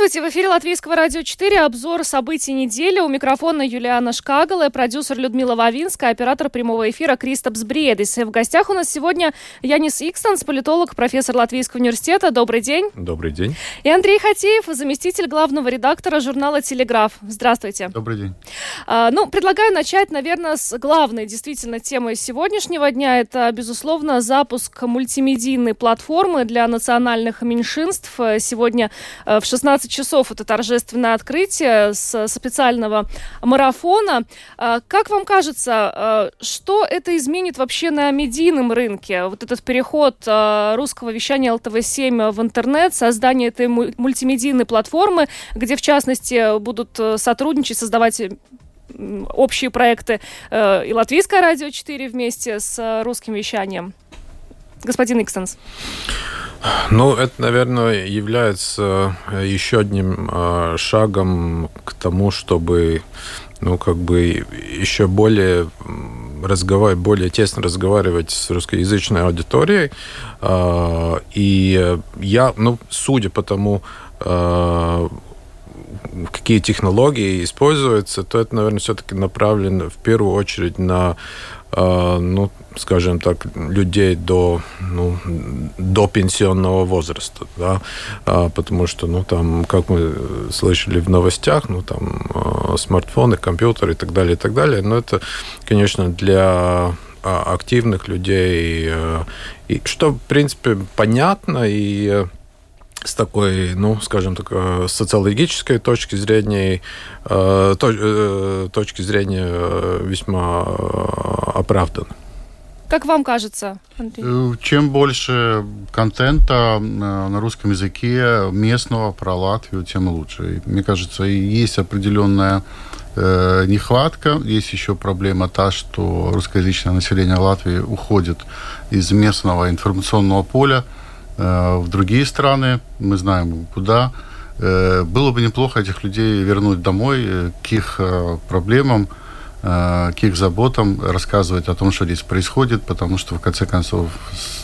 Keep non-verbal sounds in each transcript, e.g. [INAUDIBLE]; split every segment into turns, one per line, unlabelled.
Здравствуйте! В эфире Латвийского радио 4 обзор событий недели. У микрофона Юлиана Шкагала, продюсер Людмила Вавинская, оператор прямого эфира Кристопс Бриедис. В гостях у нас сегодня Янис Икстенс, политолог, профессор Латвийского университета. Добрый день.
Добрый день.
И Андрей Хатеев, заместитель главного редактора журнала «Телеграф». Здравствуйте.
Добрый день.
А, ну, предлагаю начать, наверное, с главной действительно темы сегодняшнего дня. Это, безусловно, запуск мультимедийной платформы для национальных меньшинств. Сегодня э, в 16 часов это торжественное открытие с специального марафона. А, как вам кажется, а, что это изменит вообще на медийном рынке? Вот этот переход а, русского вещания ЛТВ-7 в интернет, создание этой мультимедийной платформы, где, в частности, будут э, сотрудничать, создавать общие проекты э, и Латвийское радио 4 вместе с э, русским вещанием. Господин Икстенс.
Ну, это, наверное, является э, еще одним э, шагом к тому, чтобы ну, как бы еще более разговаривать, более тесно разговаривать с русскоязычной аудиторией. Э, и я, ну, судя по тому, какие технологии используются, то это, наверное, все-таки направлено в первую очередь на ну, скажем так, людей до, ну, до пенсионного возраста, да, а, потому что, ну, там, как мы слышали в новостях, ну, там, э, смартфоны, компьютеры и так далее, и так далее, но это, конечно, для а, активных людей, э, и, что, в принципе, понятно, и с такой, ну, скажем так, э, социологической точки зрения, э, точки зрения весьма оправдан.
Как вам кажется, Андрей?
Чем больше контента на русском языке местного про Латвию, тем лучше. мне кажется, есть определенная нехватка. Есть еще проблема та, что русскоязычное население Латвии уходит из местного информационного поля Э, в другие страны, мы знаем куда. Э, было бы неплохо этих людей вернуть домой э, к их проблемам, к их заботам, рассказывать о том, что здесь происходит, потому что, в конце концов,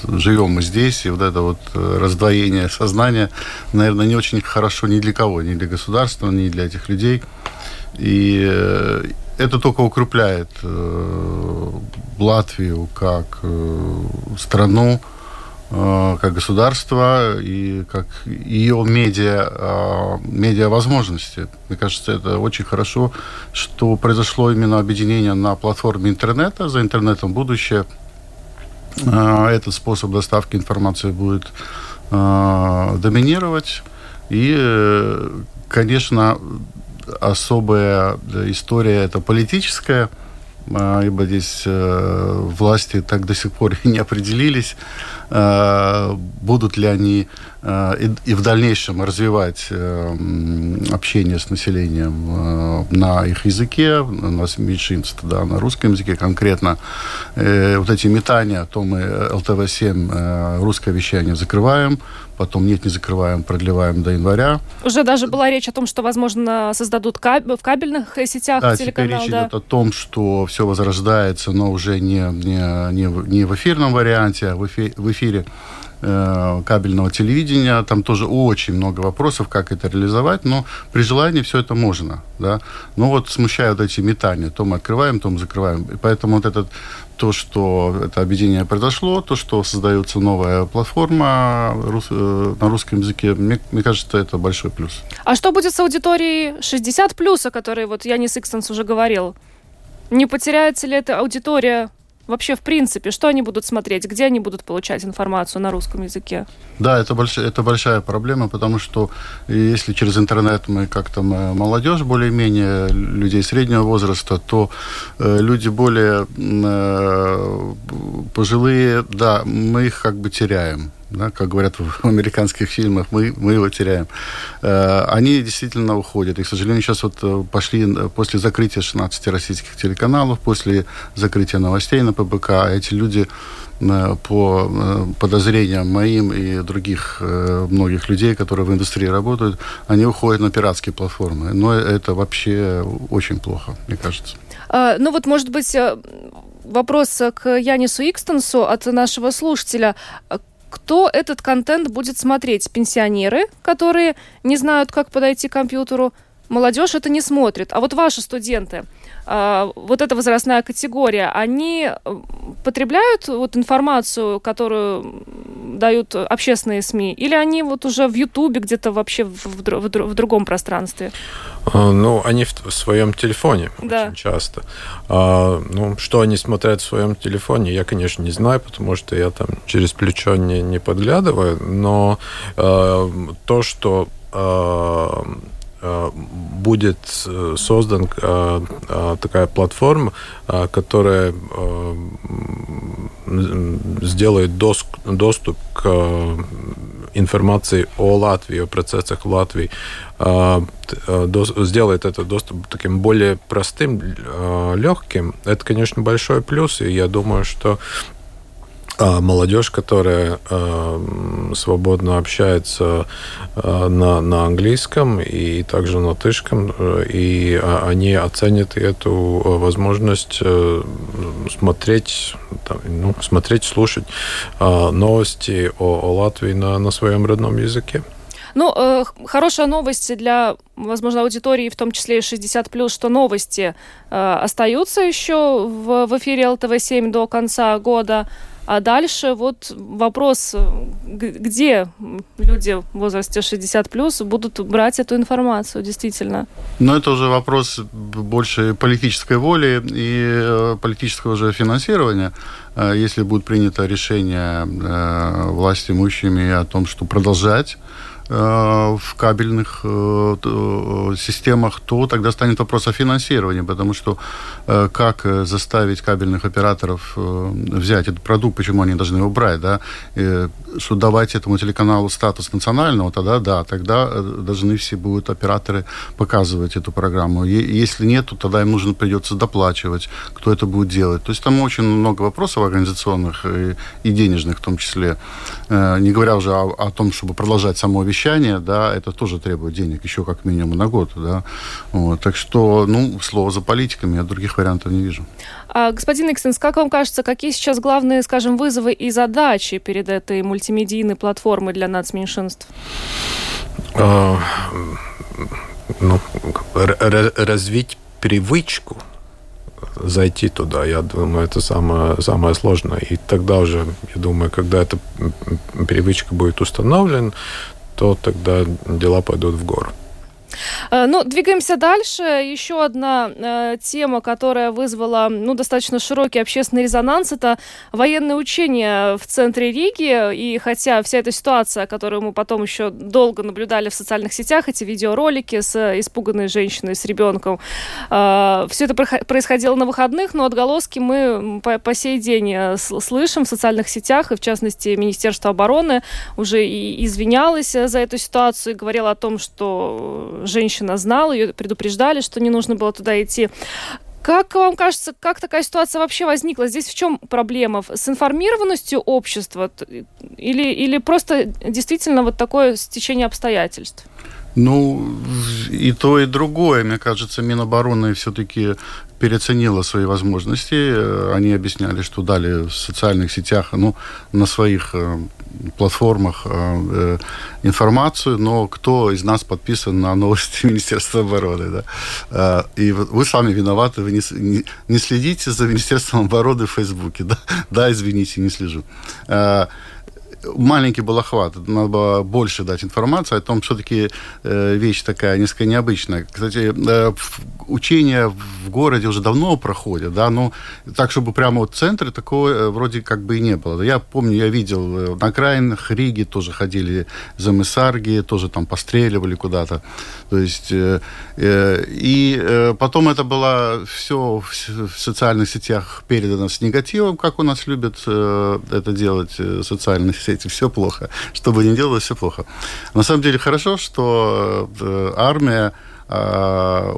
живем мы здесь, и вот это вот раздвоение сознания, наверное, не очень хорошо ни для кого, ни для государства, ни для этих людей. И это только укрепляет Латвию как страну, Э, как государство и как ее медиа, э, медиа возможности. Мне кажется, это очень хорошо, что произошло именно объединение на платформе интернета. За интернетом будущее. Э, этот способ доставки информации будет доминировать. И, конечно, особая история это политическая, ибо здесь власти так до сих пор [LAUGHS] не определились Э, будут ли они э, и, в дальнейшем развивать э, общение с населением на их языке, на меньшинств, да, на русском языке конкретно. Вот эти метания, то мы ЛТВ-7 русское вещание закрываем, потом нет, не закрываем, продлеваем до января.
Уже даже была речь о том, что, возможно, создадут каб в кабельных сетях
да, телеканал. Теперь речь да. идет о том, что все возрождается, но уже не, не, не, не в эфирном варианте, а в, эфи, в эфире э, кабельного телевидения. Там тоже очень много вопросов, как это реализовать, но при желании все это можно. Да? Но вот смущают эти метания. То мы открываем, то мы закрываем. И поэтому вот этот то, что это объединение произошло, то, что создается новая платформа рус, э, на русском языке, мне, мне кажется, это большой плюс.
А что будет с аудиторией 60 плюс, о которой вот Янис Икстенс уже говорил? Не потеряется ли эта аудитория Вообще, в принципе, что они будут смотреть, где они будут получать информацию на русском языке?
Да, это, больш... это большая проблема, потому что если через интернет мы как-то молодежь более-менее, людей среднего возраста, то э, люди более э, пожилые, да, мы их как бы теряем. Да, как говорят в американских фильмах, мы, мы его теряем. Э, они действительно уходят. И, к сожалению, сейчас вот э, пошли э, после закрытия 16 российских телеканалов, после закрытия новостей на ПБК, эти люди по подозрениям моим и других многих людей, которые в индустрии работают, они уходят на пиратские платформы. Но это вообще очень плохо, мне кажется.
А, ну вот, может быть, вопрос к Янису Икстенсу от нашего слушателя кто этот контент будет смотреть? Пенсионеры, которые не знают, как подойти к компьютеру, молодежь это не смотрит. А вот ваши студенты, вот эта возрастная категория, они э, потребляют вот информацию, которую дают общественные СМИ, или они вот уже в Ютубе где-то вообще в, в, в, в другом пространстве?
А, ну, они в, в своем телефоне да. очень часто. А, ну, что они смотрят в своем телефоне, я, конечно, не знаю, потому что я там через плечо не, не подглядываю, но а, то, что а, будет э, создан э, такая платформа, которая сделает доступ к информации о Латвии, о процессах в Латвии, сделает этот доступ таким более простым, легким, это, конечно, большой плюс, и я думаю, что а молодежь, которая э, свободно общается э, на, на английском и также на латышском, э, и э, они оценят эту возможность э, смотреть, там, ну, смотреть, слушать э, новости о, о Латвии на, на своем родном языке.
Ну, э, хорошая новость для, возможно, аудитории, в том числе и 60+, что новости э, остаются еще в, в эфире ЛТВ-7 до конца года. А дальше вот вопрос, где люди в возрасте 60 плюс будут брать эту информацию, действительно?
Ну, это уже вопрос больше политической воли и э, политического же финансирования. Э, если будет принято решение э, власти имущими о том, что продолжать Э, в кабельных э, э, системах, то тогда станет вопрос о финансировании, потому что как заставить кабельных операторов взять этот продукт, почему они должны его брать, да, что давать этому телеканалу статус национального, тогда да, тогда должны все будут операторы показывать эту программу. Если нет, то тогда им нужно придется доплачивать, кто это будет делать. То есть там очень много вопросов организационных и, и денежных в том числе, не говоря уже о, о том, чтобы продолжать само вещание обещание, да, это тоже требует денег, еще как минимум на год, да. Вот, так что, ну, слово за политиками, я других вариантов не вижу.
А, господин Иксенс, как вам кажется, какие сейчас главные, скажем, вызовы и задачи перед этой мультимедийной платформой для нацменьшинств? А,
ну, развить привычку зайти туда. Я думаю, это самое, самое сложное. И тогда уже, я думаю, когда эта привычка будет установлена, то тогда дела пойдут в гору.
Э, ну, двигаемся дальше. Еще одна э, тема, которая вызвала ну, достаточно широкий общественный резонанс, это военные учения в центре Риги. И хотя вся эта ситуация, которую мы потом еще долго наблюдали в социальных сетях, эти видеоролики с испуганной женщиной, с ребенком, э, все это происходило на выходных, но отголоски мы по, по сей день э, слышим в социальных сетях, и в частности Министерство обороны уже и извинялось за эту ситуацию и говорило о том, что женщина знала, ее предупреждали, что не нужно было туда идти. Как вам кажется, как такая ситуация вообще возникла? Здесь в чем проблема? С информированностью общества или, или просто действительно вот такое стечение обстоятельств?
Ну, и то, и другое. Мне кажется, Минобороны все-таки переоценила свои возможности. Э, они объясняли, что дали в социальных сетях, ну, на своих э, платформах э, информацию, но кто из нас подписан на новости [LAUGHS] Министерства обороны, да? И вы сами виноваты, вы не, не следите за Министерством обороны в Фейсбуке, [LAUGHS] да? Да, извините, не слежу маленький был охват, надо было больше дать информации о том, все-таки э, вещь такая несколько необычная. Кстати, э, учения в городе уже давно проходят, да, но так, чтобы прямо вот в центре такого э, вроде как бы и не было. Я помню, я видел э, на окраинах Риги тоже ходили за Месарги, тоже там постреливали куда-то. То есть, э, э, и э, потом это было все в, в социальных сетях передано с негативом, как у нас любят э, это делать э, социальные сети смотрите, все плохо. Что бы ни делалось, все плохо. На самом деле хорошо, что э, армия э,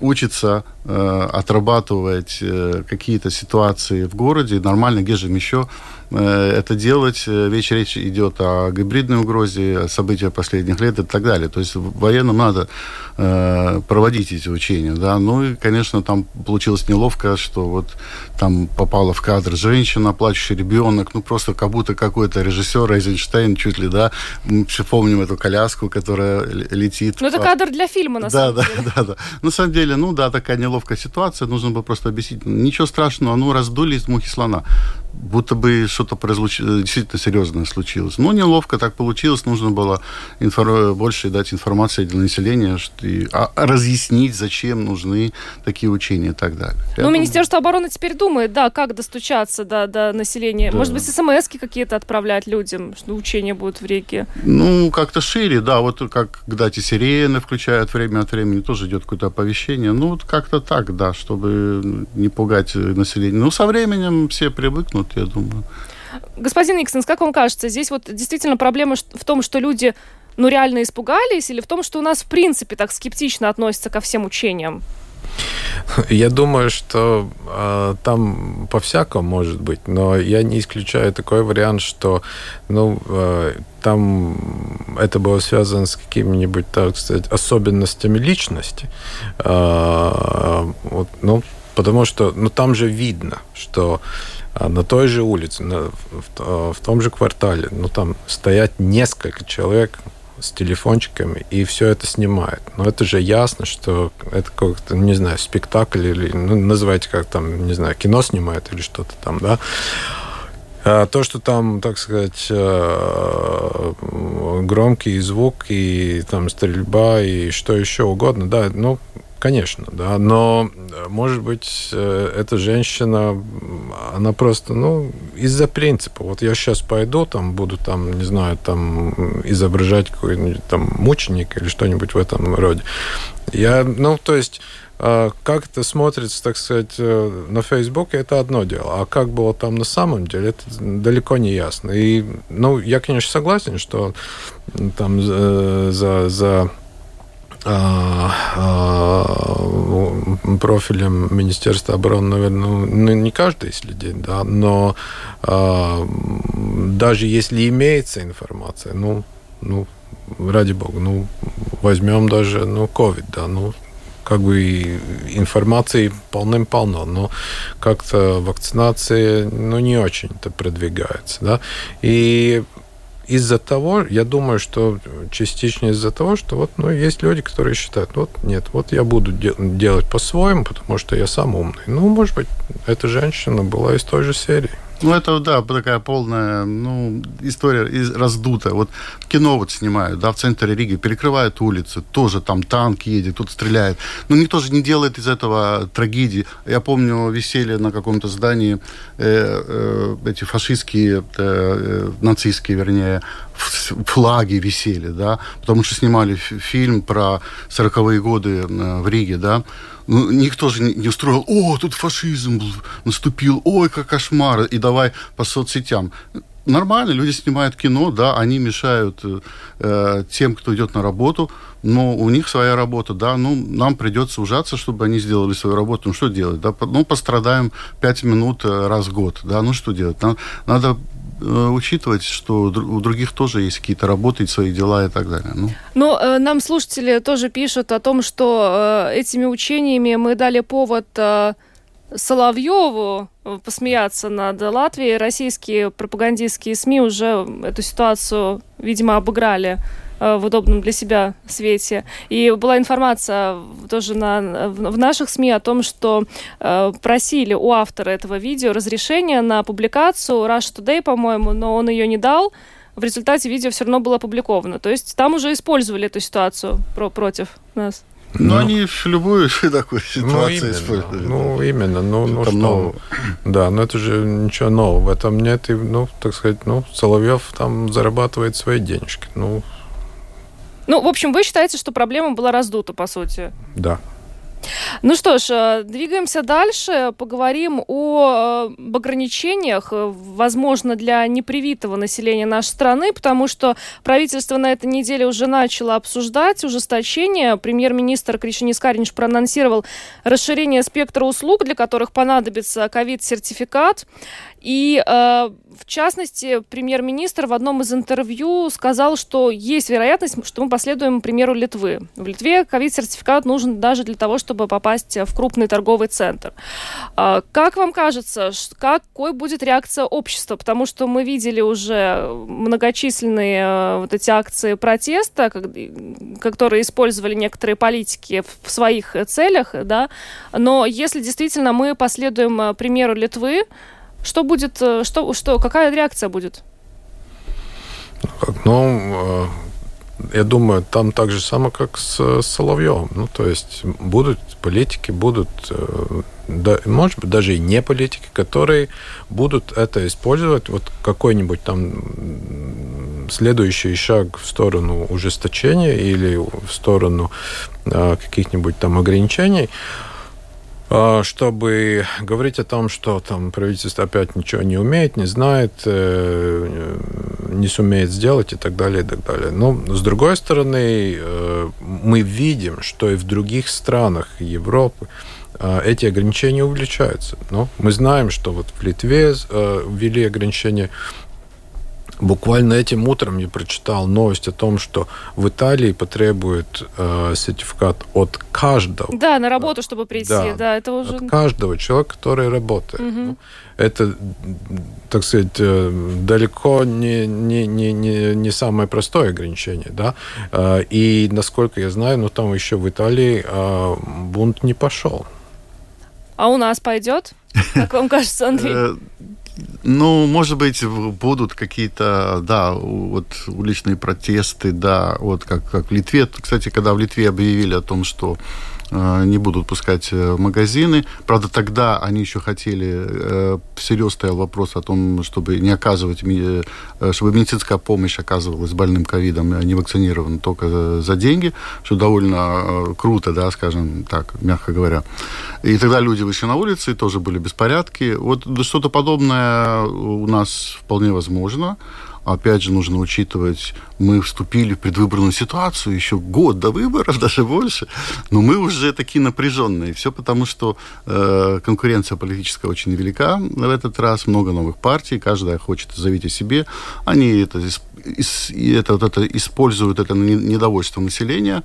учится отрабатывать э, какие-то ситуации в городе, нормально, где же еще Э, это делать. Э, Вечер речь идет о гибридной угрозе, о событиях последних лет и так далее. То есть военным надо э, проводить эти учения. Да? Ну и, конечно, там получилось неловко, что вот там попала в кадр женщина, плачущий ребенок, ну просто как будто какой-то режиссер Эйзенштейн чуть ли, да, мы все помним эту коляску, которая летит.
Ну это кадр для фильма, на самом
да, деле. Да, да, да. На самом деле, ну да, такая неловкая ситуация, нужно было просто объяснить. Ничего страшного, ну раздули из мухи слона будто бы что-то произлуч... действительно серьезное случилось. Но неловко так получилось, нужно было инфор... больше дать информации для населения, что... и... а, разъяснить, зачем нужны такие учения и так далее.
Ну, думаю... Министерство обороны теперь думает, да, как достучаться до, до населения. Да. Может быть, смс какие-то отправлять людям, что учения будут в реке?
Ну, как-то шире, да, вот как когда эти сирены включают время от времени, тоже идет какое-то оповещение. Ну, вот как-то так, да, чтобы не пугать население. Ну, со временем все привыкнут, я думаю.
Господин Никсон, как вам кажется, здесь вот действительно проблема в том, что люди ну, реально испугались, или в том, что у нас в принципе так скептично относятся ко всем учениям?
Я думаю, что э, там по-всякому может быть, но я не исключаю такой вариант, что ну, э, там это было связано с какими-нибудь, так сказать, особенностями личности. Э, вот, ну, потому что ну, там же видно, что на той же улице, на, в, в том же квартале, ну там стоят несколько человек с телефончиками и все это снимает. Но это же ясно, что это как-то, не знаю, спектакль или, ну, называйте как там, не знаю, кино снимает или что-то там, да. А то, что там, так сказать, э, громкий звук и там стрельба и что еще угодно, да, ну, Конечно, да, но, может быть, э, эта женщина, она просто, ну, из-за принципа. Вот я сейчас пойду, там, буду, там, не знаю, там, изображать какой-нибудь там мученик или что-нибудь в этом роде. Я, ну, то есть, э, как это смотрится, так сказать, э, на Фейсбуке, это одно дело. А как было там на самом деле, это далеко не ясно. И, ну, я, конечно, согласен, что там за, за профилем Министерства обороны, наверное, ну, не каждый следит, да, но а, даже если имеется информация, ну, ну, ради бога, ну, возьмем даже, ну, COVID, да, ну, как бы информации полным-полно, но как-то вакцинация, ну, не очень-то продвигается, да, и из-за того, я думаю, что частично из-за того, что вот, ну, есть люди, которые считают, вот, нет, вот я буду де- делать по-своему, потому что я сам умный. Ну, может быть, эта женщина была из той же серии.
Ну, это, да, такая полная, ну, история из, раздутая. Вот кино вот снимают, да, в центре Риги, перекрывают улицы, тоже там танк едет, тут стреляет. Но никто же не делает из этого трагедии. Я помню, висели на каком-то здании э, э, эти фашистские, э, э нацистские, вернее, флаги висели, да, потому что снимали фильм про 40-е годы э, в Риге, да, ну, никто же не устроил, о, тут фашизм наступил, ой, как кошмар, и давай по соцсетям. Нормально, люди снимают кино, да, они мешают э, тем, кто идет на работу, но у них своя работа, да, ну, нам придется ужаться, чтобы они сделали свою работу, ну, что делать, да, ну, пострадаем пять минут э, раз в год, да, ну, что делать, надо, надо Э, учитывать, что у других тоже есть какие-то работы, свои дела и так далее.
Ну, Но э, нам слушатели тоже пишут о том, что э, этими учениями мы дали повод э, Соловьеву э, посмеяться над Латвией. Российские пропагандистские СМИ уже эту ситуацию, видимо, обыграли Э, в удобном для себя свете. И была информация тоже на, в наших СМИ о том, что э, просили у автора этого видео разрешения на публикацию Rush Today, по-моему, но он ее не дал. В результате видео все равно было опубликовано. То есть там уже использовали эту ситуацию про против нас.
Ну, ну, они в любую [LAUGHS] такую ситуацию ну, используют.
Ну, именно. Ну, ну что? Нового. Да, но это же ничего нового в этом нет. И, ну, так сказать, ну, Соловьев там зарабатывает свои денежки. Ну,
ну, в общем, вы считаете, что проблема была раздута, по сути?
Да.
Ну что ж, э, двигаемся дальше. Поговорим о, об ограничениях, э, возможно, для непривитого населения нашей страны, потому что правительство на этой неделе уже начало обсуждать ужесточение. Премьер-министр Кришинис Каринч проанонсировал расширение спектра услуг, для которых понадобится ковид-сертификат. И э, в частности, премьер-министр в одном из интервью сказал, что есть вероятность, что мы последуем примеру Литвы. В Литве ковид-сертификат нужен даже для того, чтобы попасть в крупный торговый центр. Э, как вам кажется, какой будет реакция общества? Потому что мы видели уже многочисленные э, вот эти акции протеста, которые использовали некоторые политики в своих целях, да, но если действительно мы последуем э, примеру Литвы, что будет, э, что, что, какая реакция будет?
Ну, э, я думаю, там так же самое, как с Соловьевым. Ну, то есть будут политики, будут, э, да, может быть, даже и не политики, которые будут это использовать. Вот какой-нибудь там следующий шаг в сторону ужесточения или в сторону каких-нибудь там ограничений – чтобы говорить о том, что там правительство опять ничего не умеет, не знает, э, не сумеет сделать и так далее, и так далее. Но, с другой стороны, э, мы видим, что и в других странах Европы э, эти ограничения увеличаются. Но мы знаем, что вот в Литве ввели ограничения Буквально этим утром я прочитал новость о том, что в Италии потребуют э, сертификат от каждого.
Да, на работу, чтобы прийти. Да, да это уже...
От каждого человека, который работает. Угу. Это, так сказать, э, далеко не, не, не, не, не самое простое ограничение. Да? Э, и, насколько я знаю, ну, там еще в Италии э, бунт не пошел.
А у нас пойдет? Как вам кажется, Андрей?
Ну, может быть, будут какие-то, да, вот уличные протесты, да, вот как, как в Литве. Кстати, когда в Литве объявили о том, что не будут пускать э, магазины. Правда, тогда они еще хотели, э, всерьез стоял вопрос о том, чтобы не оказывать, чтобы медицинская помощь оказывалась больным ковидом, не вакцинированным только за деньги, что довольно круто, да, скажем так, мягко говоря. И тогда люди вышли на улицы, тоже были беспорядки. Вот что-то подобное у нас вполне возможно опять же, нужно учитывать, мы вступили в предвыборную ситуацию еще год до выборов, [LAUGHS] даже больше, но мы уже такие напряженные. Все потому, что э, конкуренция политическая очень велика в этот раз, много новых партий, каждая хочет заявить о себе. Они это, это, вот это используют это недовольство населения.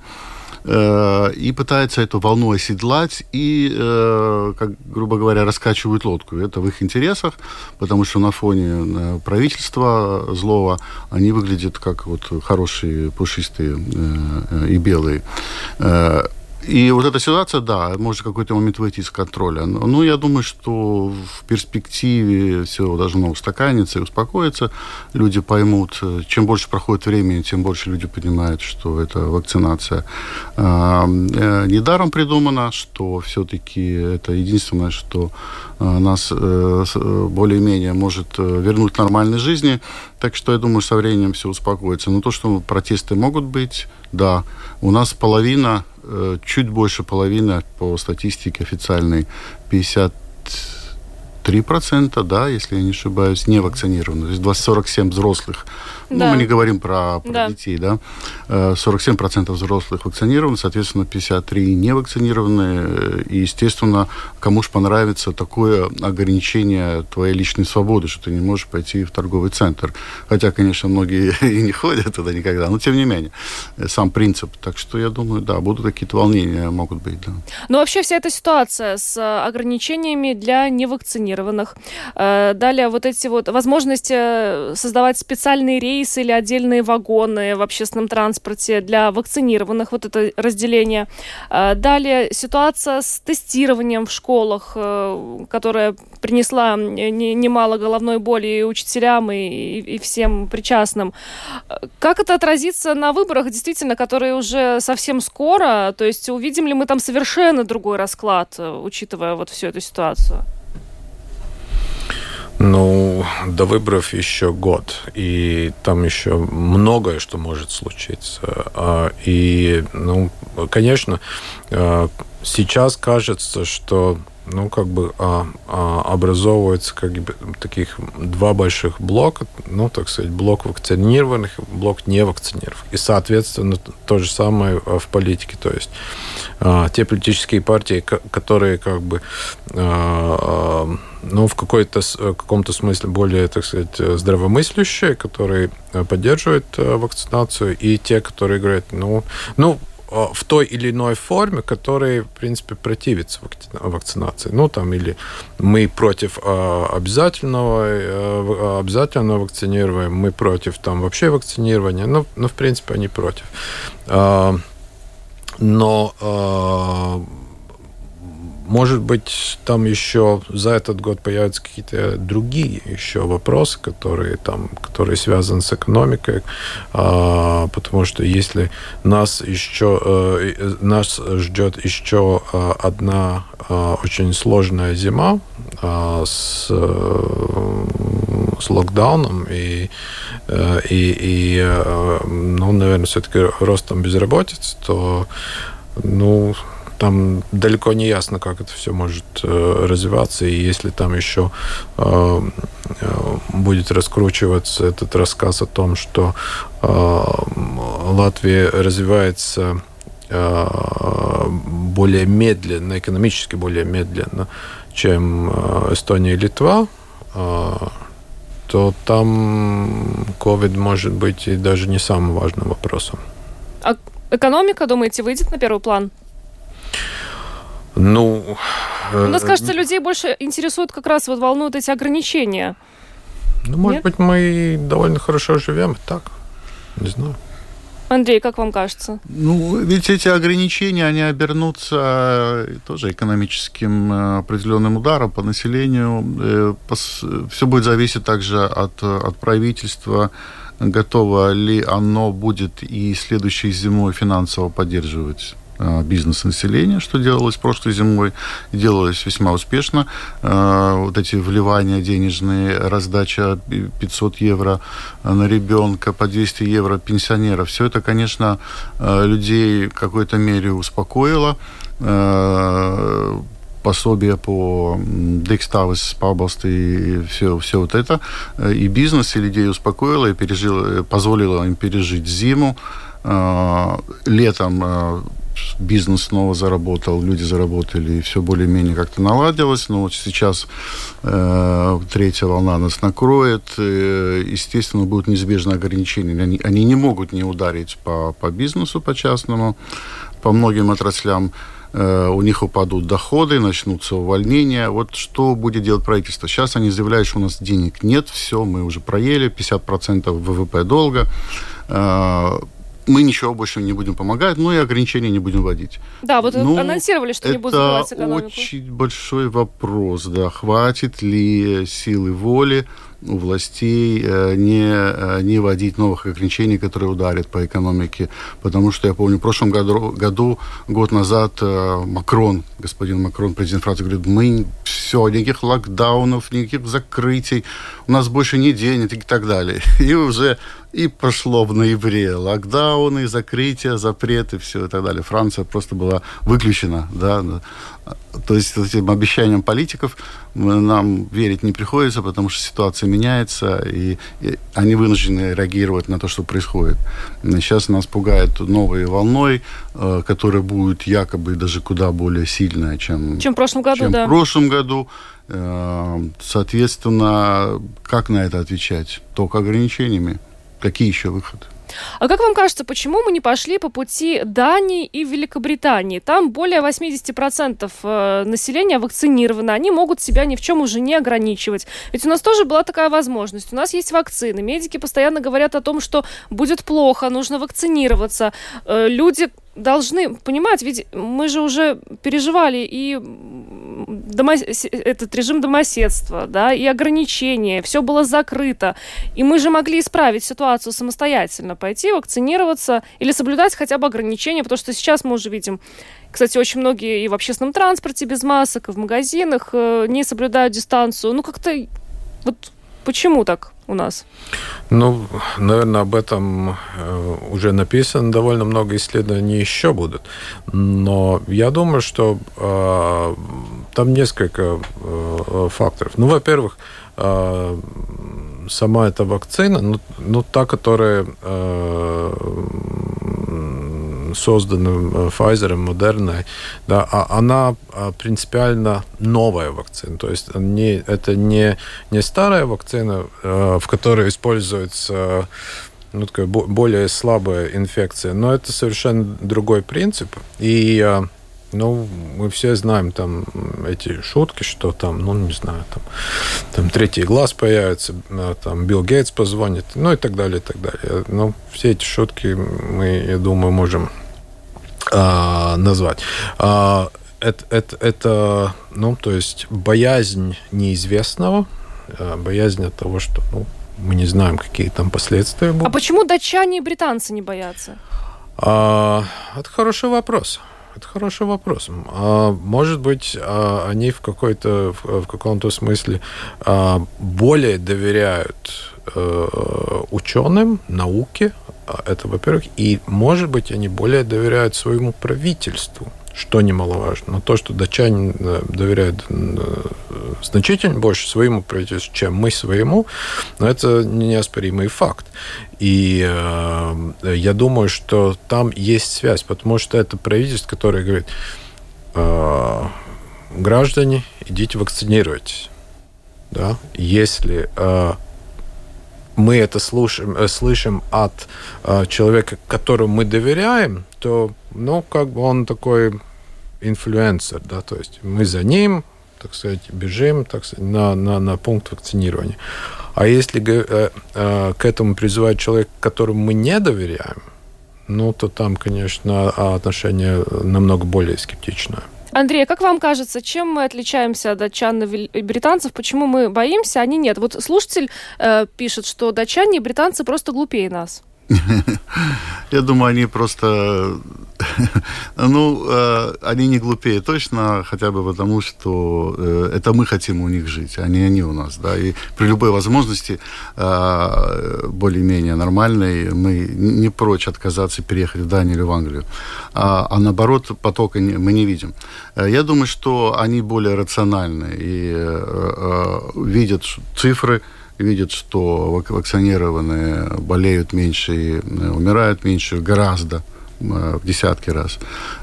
Э, и пытается эту волну оседлать и, э, как, грубо говоря, раскачивают лодку. Это в их интересах, потому что на фоне э, правительства злого они выглядят как вот хорошие, пушистые и белые. И вот эта ситуация, да, может в какой-то момент выйти из контроля. Но ну, я думаю, что в перспективе все должно устаканиться и успокоиться. Люди поймут, чем больше проходит времени, тем больше люди понимают, что эта вакцинация э, недаром придумана, что все-таки это единственное, что а, нас э, более-менее может э, вернуть к нормальной жизни. Так что я думаю, со временем все успокоится. Но то, что протесты могут быть, да. У нас половина Э, чуть больше половины по статистике официальной, 53%, да, если я не ошибаюсь, не вакцинированы. То есть 247 взрослых да. Ну, мы не говорим про, про да. детей, да. 47% э, взрослых вакцинированы, соответственно, 53 не вакцинированы. И, естественно, кому же понравится такое ограничение твоей личной свободы, что ты не можешь пойти в торговый центр. Хотя, конечно, многие [LAUGHS] и не ходят туда никогда, но тем не менее, э, сам принцип. Так что я думаю, да, будут какие-то волнения, могут быть, да.
Ну, вообще вся эта ситуация с э, ограничениями для невакцинированных. Далее вот эти вот возможности создавать специальные рейсы или отдельные вагоны в общественном транспорте для вакцинированных, вот это разделение. А, далее ситуация с тестированием в школах, э, которая принесла немало головной боли и учителям, и, всем причастным. Как это отразится на выборах, действительно, которые уже совсем скоро? То есть увидим ли мы там совершенно другой расклад, э, учитывая вот всю эту ситуацию?
Ну, до выборов еще год, и там еще многое, что может случиться. А, и, ну, конечно, а, сейчас кажется, что ну, как бы а, а, образовывается как бы таких два больших блока, ну, так сказать, блок вакцинированных блок невакцинированных. И, соответственно, то же самое в политике. То есть а, те политические партии, которые как бы а, а ну, в какой-то каком-то смысле более, так сказать, здравомыслящие, которые поддерживают а, вакцинацию, и те, которые говорят, ну, ну, в той или иной форме, которые, в принципе, противятся вакцинации. Ну, там, или мы против обязательного, э, обязательного вакцинирования, мы против там вообще вакцинирования, ну, ну в принципе, они против. Но может быть, там еще за этот год появятся какие-то другие еще вопросы, которые, там, которые связаны с экономикой, а, потому что если нас еще э, нас ждет еще э, одна э, очень сложная зима с, с локдауном и, и, и ну, наверное, все-таки ростом безработицы, то ну, там далеко не ясно, как это все может э, развиваться, и если там еще э, э, будет раскручиваться этот рассказ о том, что Латвия развивается более медленно, экономически более медленно, чем Эстония и Литва, то там COVID может быть и даже не самым важным вопросом.
А экономика, думаете, выйдет на первый план?
Ну...
У нас, кажется, людей больше интересуют как раз вот волнуют эти ограничения.
Ну, может Нет? быть, мы довольно хорошо живем, так, не знаю.
Андрей, как вам кажется?
Ну, ведь эти ограничения, они обернутся э, тоже экономическим э, определенным ударом по населению. Э, Все будет зависеть также от, от правительства, готово ли оно будет и следующей зимой финансово поддерживать Э, бизнес-населения, что делалось прошлой зимой, делалось весьма успешно. Э, вот эти вливания денежные, раздача 500 евро на ребенка, по 200 евро пенсионеров, все это, конечно, э, людей в какой-то мере успокоило пособия по Декставис, Пабалст и все, все вот это. И бизнес, и людей успокоило, и пережил, позволило им пережить зиму. Летом бизнес снова заработал, люди заработали, и все более-менее как-то наладилось. Но вот сейчас э, третья волна нас накроет. Э, естественно, будут неизбежные ограничения. Они, они не могут не ударить по, по бизнесу, по частному, по многим отраслям э, у них упадут доходы, начнутся увольнения. Вот что будет делать правительство? Сейчас они заявляют, что у нас денег нет, все, мы уже проели, 50% ВВП долга. Мы ничего больше не будем помогать, ну и ограничения не будем вводить.
Да, вот ну, анонсировали, что не будут
сбивать экономику. Это очень большой вопрос, да, хватит ли силы воли у властей э, не, э, не вводить новых ограничений, которые ударят по экономике. Потому что я помню, в прошлом году, году год назад э, Макрон, господин Макрон, президент Франции, говорит, мы все, никаких локдаунов, никаких закрытий, у нас больше не денег и так далее. [LAUGHS] И уже и пошло в ноябре локдауны, закрытия, запреты, все и так далее. Франция просто была выключена, да. То есть этим обещаниям политиков нам верить не приходится, потому что ситуация меняется, и, и они вынуждены реагировать на то, что происходит. Сейчас нас пугает новой волной, э, которая будет якобы даже куда более сильная, чем,
чем в прошлом году.
Чем
да.
в прошлом году. Э, соответственно, как на это отвечать? Только ограничениями. Какие еще выходы?
А как вам кажется, почему мы не пошли по пути Дании и Великобритании? Там более 80% э, населения вакцинировано, они могут себя ни в чем уже не ограничивать. Ведь у нас тоже была такая возможность. У нас есть вакцины, медики постоянно говорят о том, что будет плохо, нужно вакцинироваться. Э, люди должны понимать, ведь мы же уже переживали и домо... этот режим домоседства, да, и ограничения, все было закрыто. И мы же могли исправить ситуацию самостоятельно, пойти вакцинироваться или соблюдать хотя бы ограничения, потому что сейчас мы уже видим, кстати, очень многие и в общественном транспорте без масок, и в магазинах э, не соблюдают дистанцию. Ну, как-то Вот почему так у нас?
Ну, наверное, об этом э, уже написано довольно много исследований еще будут. Но я думаю, что э, там несколько э, факторов. Ну, во-первых, э, сама эта вакцина, ну, ну та, которая э, создана Pfizer, Moderna, да, а она а, принципиально новая вакцина. То есть не, это не, не старая вакцина, э, в которой используется ну, такая более слабая инфекция, но это совершенно другой принцип. И э, ну, мы все знаем там эти шутки, что там, ну, не знаю, там, там третий глаз появится, там Билл Гейтс позвонит, ну и так далее, и так далее. Ну, все эти шутки мы, я думаю, можем а, назвать. А, это, это, это, ну, то есть боязнь неизвестного, а, боязнь от того, что, ну, мы не знаем, какие там последствия будут.
А почему датчане и британцы не боятся?
А, это хороший вопрос. Это хороший вопрос. А, может быть, а, они в какой-то в каком-то смысле а, более доверяют э, ученым, науке. Это, во-первых, и, может быть, они более доверяют своему правительству что немаловажно. Но то, что датчане э, доверяют э, значительно больше своему правительству, чем мы своему, но это неоспоримый факт. И э, я думаю, что там есть связь, потому что это правительство, которое говорит, э, граждане, идите вакцинируйтесь. Да? Если э, мы это слушаем, э, слышим от э, человека, которому мы доверяем, то, ну, как бы он такой инфлюенсер, да, то есть мы за ним, так сказать, бежим так сказать, на, на, на пункт вакцинирования. А если э, э, к этому призывает человек, которому мы не доверяем, ну, то там, конечно, отношение намного более скептичное.
Андрей, а как вам кажется, чем мы отличаемся от датчан и британцев? Почему мы боимся, а они нет? Вот слушатель э, пишет, что датчане и британцы просто глупее нас. [LAUGHS]
Я думаю, они просто... [LAUGHS] Ну, э, они не глупее точно, хотя бы потому, что э, это мы хотим у них жить, а не они у нас, да. И при любой возможности э, более-менее нормальной мы не прочь отказаться переехать в Данию или в Англию. А, а наоборот, потока мы не видим. Я думаю, что они более рациональны и видят цифры, видят, что вакцинированные болеют меньше и умирают меньше гораздо в десятки раз,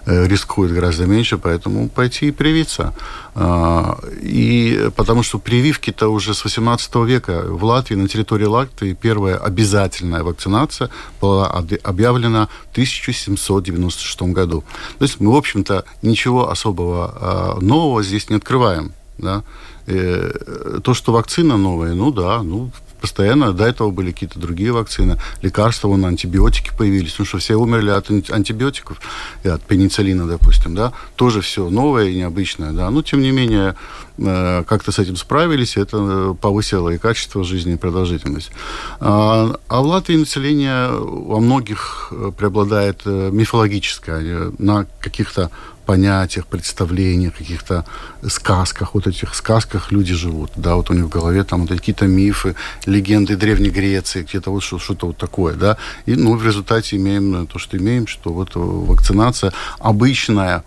э, рискуют гораздо меньше, поэтому пойти и привиться. А, и потому что прививки-то уже с 18 века в Латвии, на территории Латвии, первая обязательная вакцинация была объявлена в 1796 году. То есть мы, в общем-то, ничего особого а, нового здесь не открываем. Да? Э, то, что вакцина новая, ну да, ну постоянно до этого были какие-то другие вакцины, лекарства, вон антибиотики появились, ну что все умерли от антибиотиков, и от пенициллина, допустим, да, тоже все новое и необычное, да, но тем не менее э, как-то с этим справились, это повысило и качество жизни, и продолжительность. А, а в Латвии население во многих э, преобладает мифологическое, на каких-то понятиях, представлениях, каких-то сказках. Вот этих сказках люди живут. Да, вот у них в голове там вот какие-то мифы, легенды Древней Греции, где-то вот что-то вот такое, да. И, ну, в результате имеем то, что имеем, что вот вакцинация обычная,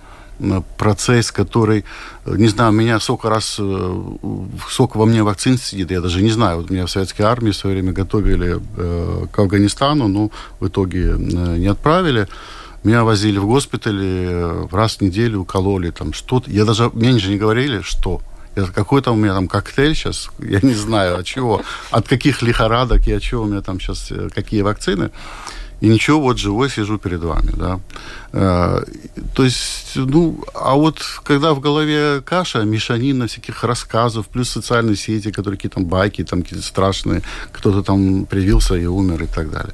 процесс, который, не знаю, меня сколько раз, э, сколько во мне вакцин сидит, я даже не знаю. Вот меня в советской армии в свое время готовили э, к Афганистану, но в итоге э, не отправили. Меня возили в госпиталь, э, раз в неделю укололи там что-то. Я даже, мне же не говорили, что. Я, какой там у меня там коктейль сейчас, [LAUGHS] я не знаю, от чего, от каких лихорадок и от чего у меня там сейчас, э, какие вакцины. И ничего, вот живой сижу перед вами, да. Э, то есть, ну, а вот когда в голове каша, мешанина всяких рассказов, плюс социальные сети, которые какие-то там байки, там какие-то страшные, кто-то там привился и умер и так далее.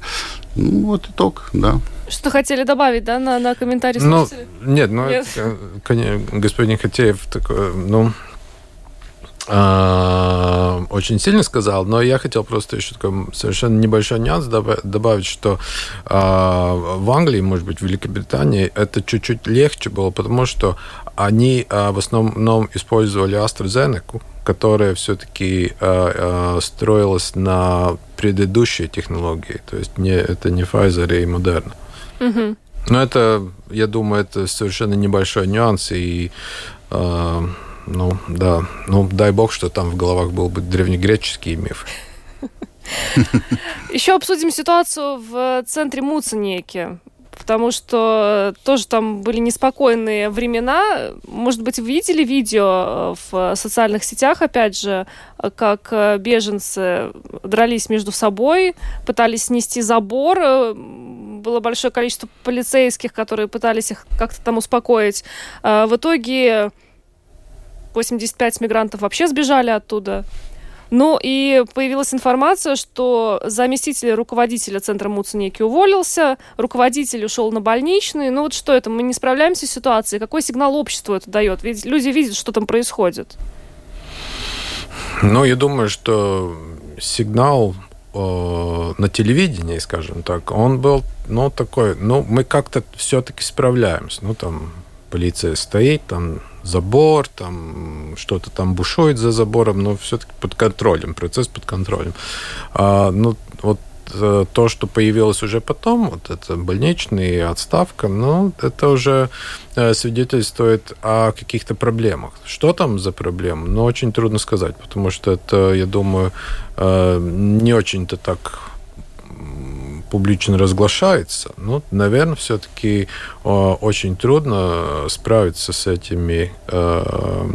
Ну, вот итог, да.
Что хотели добавить, да, на, на комментарий
ну, Нет, ну, нет. Это, господин Хатеев такой, ну, а, очень сильно сказал, но я хотел просто еще такой совершенно небольшой нюанс добавить, что а, в Англии, может быть, в Великобритании это чуть-чуть легче было, потому что они а, в основном использовали AstraZeneca, которая все-таки строилась на предыдущей технологии. То есть не, это не Pfizer и Moderna. Угу. Но это, я думаю, это совершенно небольшой нюанс. И, э, ну, да, ну, дай бог, что там в головах был бы древнегреческий миф. [LAUGHS]
Еще обсудим ситуацию в центре Муценеки потому что тоже там были неспокойные времена. Может быть, вы видели видео э, в социальных сетях, опять же, как э, беженцы дрались между собой, пытались снести забор. Было большое количество полицейских, которые пытались их как-то там успокоить. В итоге 85 мигрантов вообще сбежали оттуда. Ну и появилась информация, что заместитель руководителя центра Муцунеки уволился, руководитель ушел на больничный. Ну вот что это? Мы не справляемся с ситуацией. Какой сигнал обществу это дает? Ведь люди видят, что там происходит.
Ну, я думаю, что сигнал на телевидении, скажем так, он был, ну, такой, ну, мы как-то все-таки справляемся. Ну, там полиция стоит, там забор, там что-то там бушует за забором, но все-таки под контролем, процесс под контролем. А, ну, вот то, что появилось уже потом, вот это больничный, отставка, ну, это уже э, свидетельствует о каких-то проблемах. Что там за проблемы? Ну, очень трудно сказать, потому что это, я думаю, э, не очень-то так публично разглашается, ну, наверное, все-таки э, очень трудно справиться с этими э,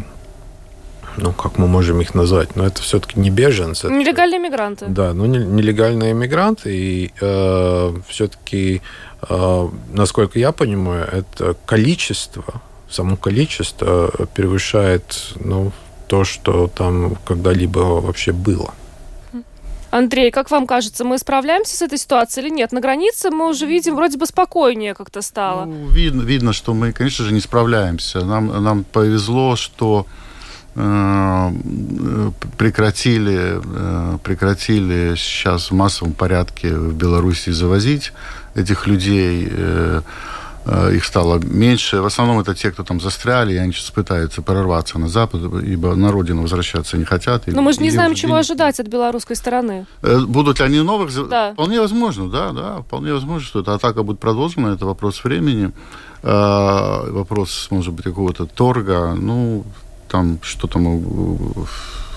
ну, как мы можем их назвать, но это все-таки не беженцы.
Нелегальные мигранты.
Да, ну, нелегальные мигранты, и э, все-таки, э, насколько я понимаю, это количество, само количество превышает, ну, то, что там когда-либо вообще было.
Андрей, как вам кажется, мы справляемся с этой ситуацией или нет? На границе мы уже видим, вроде бы спокойнее как-то стало.
Ну, видно, видно, что мы, конечно же, не справляемся. Нам, нам повезло, что э, прекратили, э, прекратили сейчас в массовом порядке в Беларуси завозить этих людей. Э, Э, их стало меньше. В основном это те, кто там застряли, и они сейчас пытаются прорваться на Запад, ибо на родину возвращаться не хотят.
Но мы же не знаем, чего денег. ожидать от белорусской стороны.
Э, будут ли они новых? Да. Вполне возможно, да, да. Вполне возможно, что эта атака будет продолжена. Это вопрос времени. Э, вопрос, может быть, какого-то торга. Ну, там что там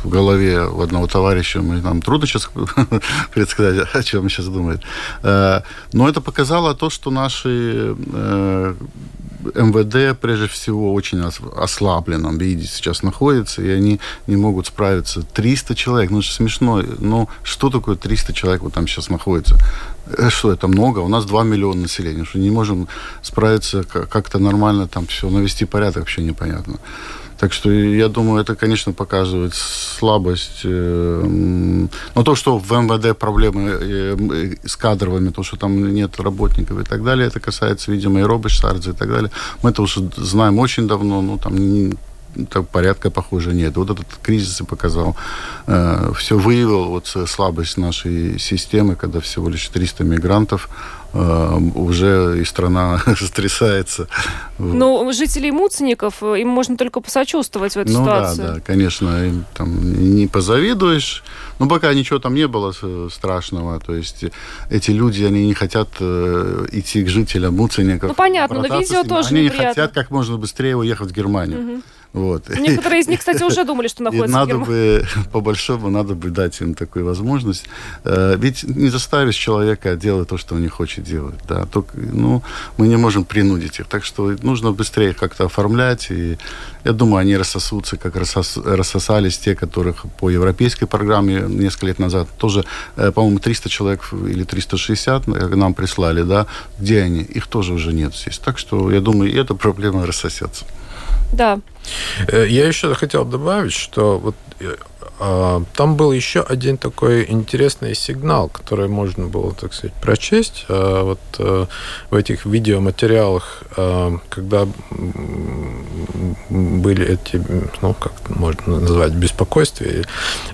в голове у одного товарища, мы, нам трудно сейчас [LAUGHS] предсказать, [LAUGHS] о чем сейчас думает. Э, но это показало то, что наши э, МВД, прежде всего, очень ослабленном виде сейчас находится, и они не могут справиться. 300 человек, ну, смешно. Ну, что такое 300 человек вот там сейчас находится? Э, что это много? У нас 2 миллиона населения. Что не можем справиться как-то нормально, там все, навести порядок вообще непонятно. Так что я думаю, это, конечно, показывает слабость. Э, но то, что в МВД проблемы э, с кадровыми, то, что там нет работников и так далее, это касается, видимо, и Робиш, Сардзи и так далее. Мы это уже знаем очень давно, ну, там порядка, похоже, нет. Вот этот кризис и показал, э, все выявил вот слабость нашей системы, когда всего лишь 300 мигрантов Э, уже и страна [LAUGHS] стрясается.
Ну, жителей Муцников, э, им можно только посочувствовать в этой
ну,
ситуации.
да, да, конечно, им там не позавидуешь. Но пока ничего там не было страшного. То есть эти люди, они не хотят э, идти к жителям Муцников.
Ну, понятно, но видео тоже
Они
неприятно.
хотят как можно быстрее уехать в Германию. Угу.
Вот. Некоторые из них, кстати, уже думали, что находятся
надо в бы, [LAUGHS] по большому, надо бы дать им такую возможность. Э, ведь не заставишь человека делать то, что он не хочет делать. Да? Только, ну, мы не можем принудить их. Так что нужно быстрее как-то оформлять. И я думаю, они рассосутся, как рассос, рассосались те, которых по европейской программе несколько лет назад тоже, э, по-моему, 300 человек или 360 нам прислали. Да? Где они? Их тоже уже нет здесь. Так что я думаю, и эта проблема рассосется.
Да.
Э, я еще хотел добавить, что вот э, а, там был еще один такой интересный сигнал, который можно было, так сказать, прочесть. А, вот э, в этих видеоматериалах, когда были эти, ну, как можно назвать, беспокойствия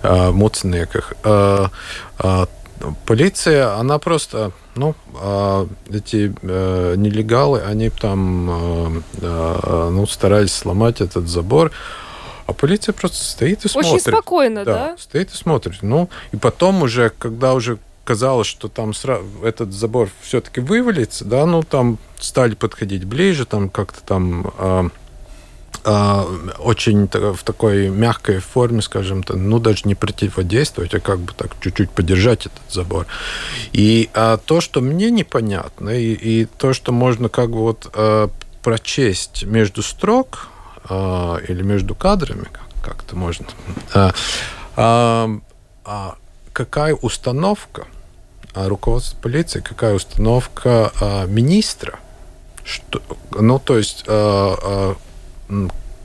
в Муцнеках, полиция, она просто, ну, а, эти э, нелегалы, они там, э, э, ну, старались сломать этот забор. А полиция просто стоит и смотрит.
Очень спокойно, да?
Да, стоит и смотрит. Ну, и потом уже, когда уже казалось, что там сразу этот забор все-таки вывалится, да, ну, там стали подходить ближе, там как-то там... Э, очень в такой мягкой форме, скажем, то, ну, даже не противодействовать, а как бы так чуть-чуть поддержать этот забор. И а, то, что мне непонятно, и, и то, что можно как бы вот а, прочесть между строк а, или между кадрами, как, это можно, а, а, а, какая установка руководства полиции, какая установка а, министра, что, ну, то есть а, а,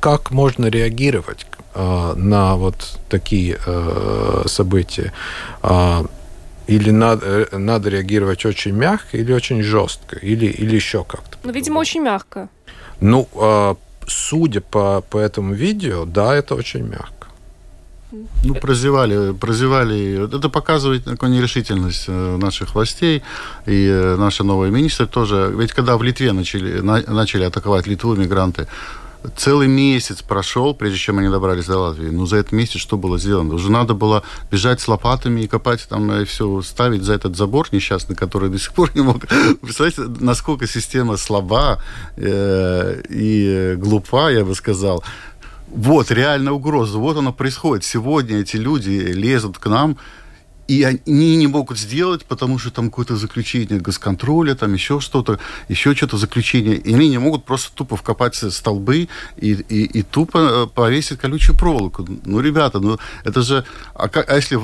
как можно реагировать а, на вот такие а, события? А, или надо, э, надо реагировать очень мягко, или очень жестко, или, или еще как-то?
Ну, видимо, очень мягко.
Ну, а, судя по, по этому видео, да, это очень мягко.
Ну, прозевали, прозевали. Это показывает такую нерешительность э, наших властей. И э, наши новые министры тоже. Ведь когда в Литве начали, на, начали атаковать Литву мигранты, целый месяц прошел, прежде чем они добрались до Латвии. Ну, за этот месяц что было сделано? Уже надо было бежать с лопатами и копать там и все, ставить за этот забор несчастный, который до сих пор не мог. [LAUGHS] Представляете, насколько система слаба э, и глупа, я бы сказал. Вот, реальная угроза. Вот она происходит. Сегодня эти люди лезут к нам, и они не могут сделать, потому что там какое-то заключение госконтроля, там еще что-то, еще что-то заключение. И они не могут просто тупо вкопать столбы и, и, и тупо э, повесить колючую проволоку. Ну, ребята, ну это же... А, как, а если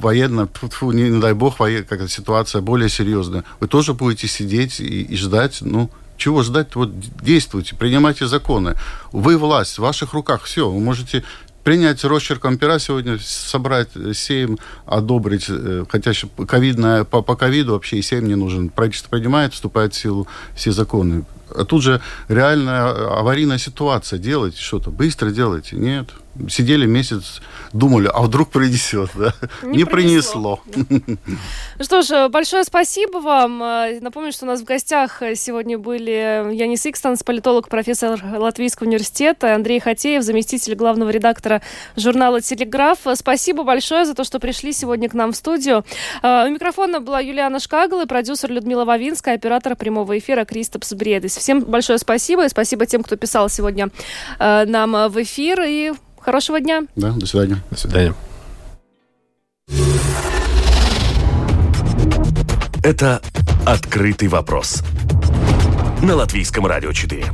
военно, не, не дай бог, какая ситуация более серьезная, вы тоже будете сидеть и, и ждать, ну, чего ждать? Вот действуйте, принимайте законы. Вы власть, в ваших руках все. Вы можете принять росчерком пера сегодня, собрать сейм, одобрить, э, хотя ковидная, по, по ковиду вообще и сейм не нужен. Правительство принимает, вступает в силу все законы. А тут же реальная аварийная ситуация. Делайте что-то, быстро делайте. Нет сидели месяц, думали, а вдруг принесет, да? Не, Не принесло. принесло.
Ну что ж, большое спасибо вам. Напомню, что у нас в гостях сегодня были Янис Икстанс, политолог, профессор Латвийского университета, Андрей Хатеев, заместитель главного редактора журнала «Телеграф». Спасибо большое за то, что пришли сегодня к нам в студию. Э, у микрофона была Юлиана Шкагл и продюсер Людмила Вавинская, оператор прямого эфира Кристопс Бредес. Всем большое спасибо и спасибо тем, кто писал сегодня э, нам в эфир. И Хорошего дня.
Да, до свидания.
До свидания.
Это «Открытый вопрос» на Латвийском радио 4.